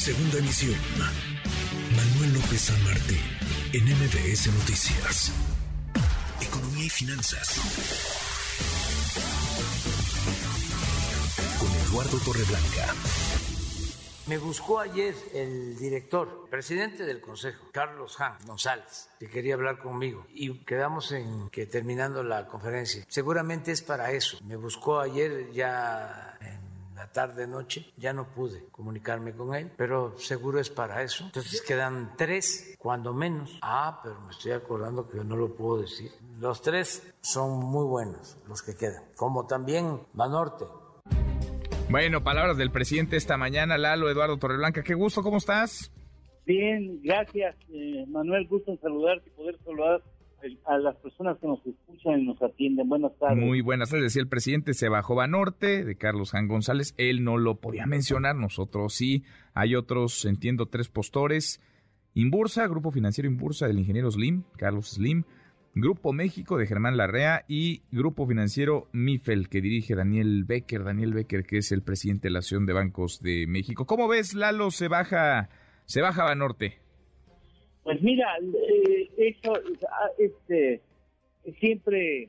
Segunda emisión. Manuel López San Martín, en MBS Noticias. Economía y finanzas. Con Eduardo Torreblanca. Me buscó ayer el director, presidente del Consejo, Carlos Han González, que quería hablar conmigo y quedamos en que terminando la conferencia. Seguramente es para eso. Me buscó ayer ya la tarde noche, ya no pude comunicarme con él, pero seguro es para eso. Entonces quedan tres, cuando menos. Ah, pero me estoy acordando que yo no lo puedo decir. Los tres son muy buenos, los que quedan, como también Banorte bueno, palabras del presidente esta mañana, Lalo Eduardo Torreblanca. Qué gusto, ¿cómo estás? Bien, gracias, eh, Manuel. Gusto en saludarte y poder saludar a las personas que nos escuchan y nos atienden. Buenas tardes. Muy buenas tardes. Decía el presidente, se bajó Banorte de Carlos Jan González. Él no lo podía mencionar, nosotros sí. Hay otros, entiendo, tres postores. Inbursa, Grupo Financiero Inbursa del ingeniero Slim, Carlos Slim. Grupo México de Germán Larrea y Grupo Financiero MIFEL que dirige Daniel Becker, Daniel Becker que es el presidente de la Asociación de Bancos de México. ¿Cómo ves, Lalo, se baja, se baja Banorte? Pues mira, eh, eso, este, siempre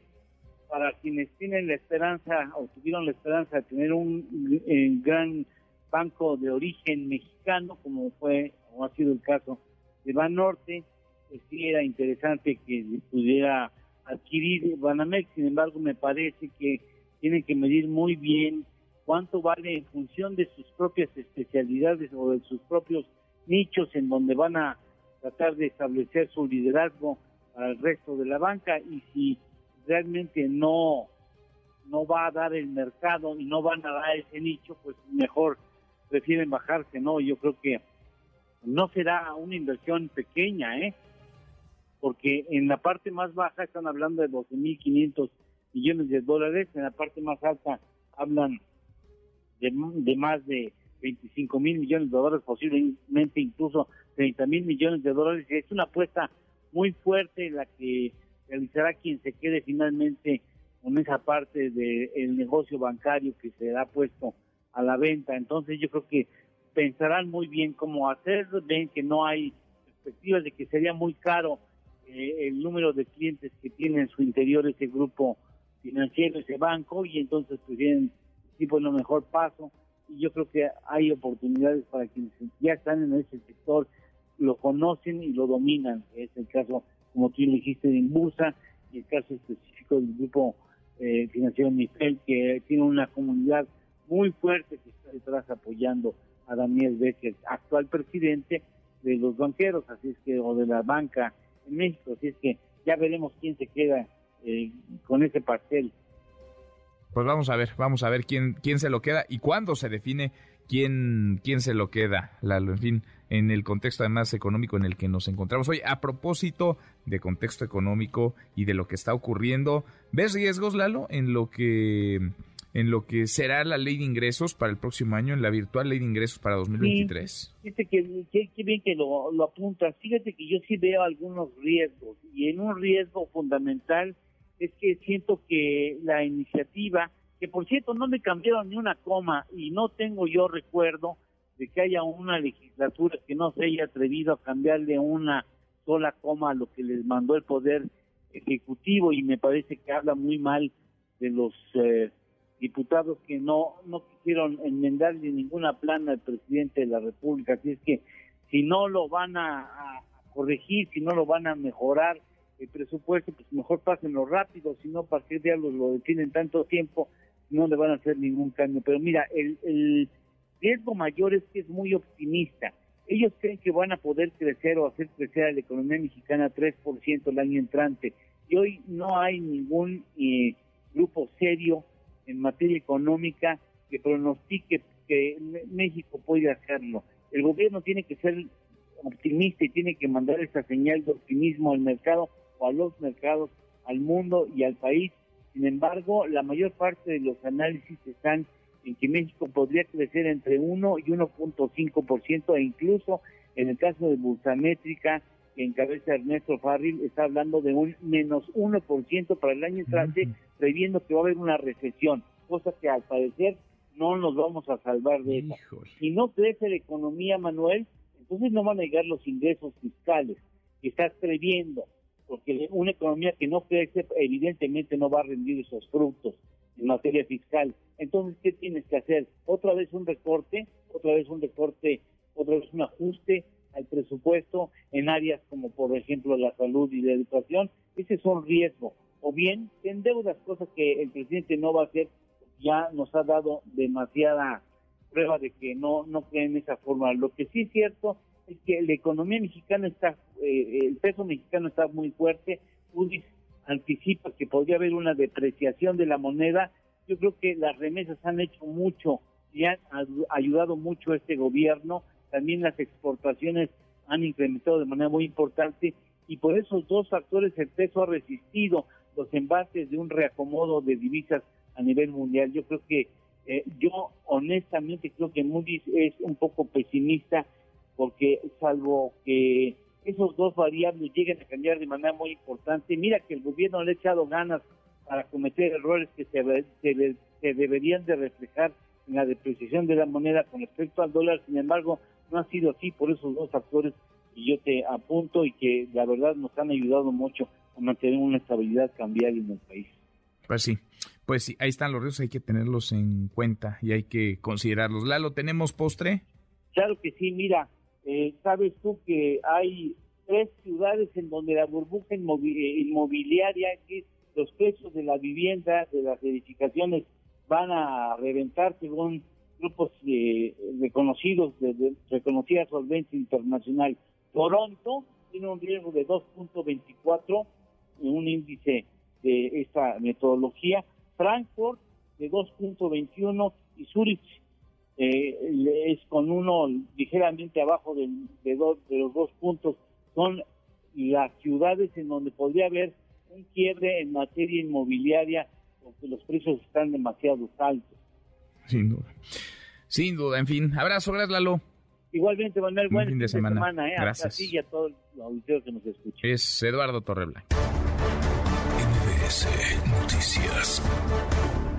para quienes tienen la esperanza o tuvieron la esperanza de tener un eh, gran banco de origen mexicano, como fue o ha sido el caso de Banorte, pues sí era interesante que pudiera adquirir Banamex, sin embargo me parece que tienen que medir muy bien cuánto vale en función de sus propias especialidades o de sus propios nichos en donde van a tratar de establecer su liderazgo el resto de la banca y si realmente no no va a dar el mercado y no van a dar ese nicho, pues mejor prefieren bajarse, ¿no? Yo creo que no será una inversión pequeña, ¿eh? porque en la parte más baja están hablando de 12.500 millones de dólares, en la parte más alta hablan de, más de 25 mil millones de dólares, posiblemente incluso 30 mil millones de dólares. Es una apuesta muy fuerte la que realizará quien se quede finalmente con esa parte del negocio bancario que se ha puesto a la venta. Entonces yo creo que pensarán muy bien cómo hacerlo, ven que no hay perspectivas de que sería muy caro eh, el número de clientes que tiene en su interior ese grupo financiero, ese banco, y entonces pues tienen tipo lo mejor paso. Y yo creo que hay oportunidades para quienes ya están en ese sector, lo conocen y lo dominan. Es el caso, como tú dijiste, de Inbursa y el caso específico del grupo eh, financiero Mifel, que tiene una comunidad muy fuerte que está detrás apoyando a Daniel Becker, actual presidente de los banqueros, así es que, o de la banca en México. Así es que ya veremos quién se queda eh, con ese pastel. Pues vamos a ver, vamos a ver quién, quién se lo queda y cuándo se define quién, quién se lo queda, Lalo. En fin, en el contexto además económico en el que nos encontramos hoy. A propósito de contexto económico y de lo que está ocurriendo, ¿ves riesgos, Lalo, en lo que en lo que será la ley de ingresos para el próximo año, en la virtual ley de ingresos para 2023. fíjate que, que, bien que lo, lo apuntas. Fíjate que yo sí veo algunos riesgos y en un riesgo fundamental es que siento que la iniciativa, que por cierto no me cambiaron ni una coma y no tengo yo recuerdo de que haya una legislatura que no se haya atrevido a cambiarle una sola coma a lo que les mandó el Poder Ejecutivo y me parece que habla muy mal de los... Eh, diputados que no, no quisieron enmendarle ninguna plana al presidente de la República. Así es que si no lo van a, corregir, si no lo van a mejorar el presupuesto, pues mejor pásenlo rápido, si no, ¿para qué diablos lo detienen tanto tiempo? No le van a hacer ningún cambio. Pero mira, el, el riesgo mayor es que es muy optimista. Ellos creen que van a poder crecer o hacer crecer a la economía mexicana 3% el año entrante. Y hoy no hay ningún eh, grupo serio en materia económica que pronostique que México puede hacerlo. El gobierno tiene que ser optimista y tiene que mandar esa señal de optimismo al mercado o a los mercados, al mundo y al país. Sin embargo, la mayor parte de los análisis están en que México podría crecer entre 1 y 1.5% e incluso en el caso de Bursamétrica, que encabeza Ernesto Farril, está hablando de un menos 1% para el año entrante, previendo que va a haber una recesión, cosa que al parecer no nos vamos a salvar de eso. Si no crece la economía, Manuel, entonces no van a llegar los ingresos fiscales que estás previendo, porque una economía que no crece evidentemente no va a rendir esos frutos en materia fiscal. Entonces, ¿qué tienes que hacer? Otra vez un recorte, otra vez un recorte, otra vez un ajuste al presupuesto en áreas como por ejemplo la salud y la educación. Ese es un riesgo. O bien, en deudas, cosas que el presidente no va a hacer, ya nos ha dado demasiada prueba de que no, no cree en esa forma. Lo que sí es cierto que la economía mexicana está, eh, el peso mexicano está muy fuerte. Udis anticipa que podría haber una depreciación de la moneda. Yo creo que las remesas han hecho mucho y han ayudado mucho a este gobierno. También las exportaciones han incrementado de manera muy importante y por esos dos factores el peso ha resistido los embates de un reacomodo de divisas a nivel mundial. Yo creo que, eh, yo honestamente creo que Moody's es un poco pesimista porque salvo que esos dos variables lleguen a cambiar de manera muy importante, mira que el gobierno le ha echado ganas para cometer errores que se, se deberían de reflejar en la depreciación de la moneda con respecto al dólar, sin embargo, no ha sido así por esos dos factores y yo te apunto y que la verdad nos han ayudado mucho a mantener una estabilidad cambiaria en el país. Pues sí, pues sí, ahí están los riesgos, hay que tenerlos en cuenta y hay que considerarlos. Lalo, ¿tenemos postre? Claro que sí, mira, eh, sabes tú que hay tres ciudades en donde la burbuja eh, inmobiliaria, que los precios de la vivienda, de las edificaciones, van a reventar según grupos eh, reconocidos de, de, reconocida solvencia internacional. Toronto tiene un riesgo de 2.24 en un índice de esta metodología, Frankfurt de 2.21 y Zurich eh, es con uno ligeramente abajo de, de, de los dos puntos. Son las ciudades en donde podría haber un quiebre en materia inmobiliaria porque los precios están demasiado altos. Sin duda. Sin duda, en fin. Abrazo, gracias Lalo. Igualmente, Manuel, buen fin de semana. ¿eh? Gracias. A y a todos los auditores que nos escuchan. Es Eduardo Torreblanca. NBS Noticias.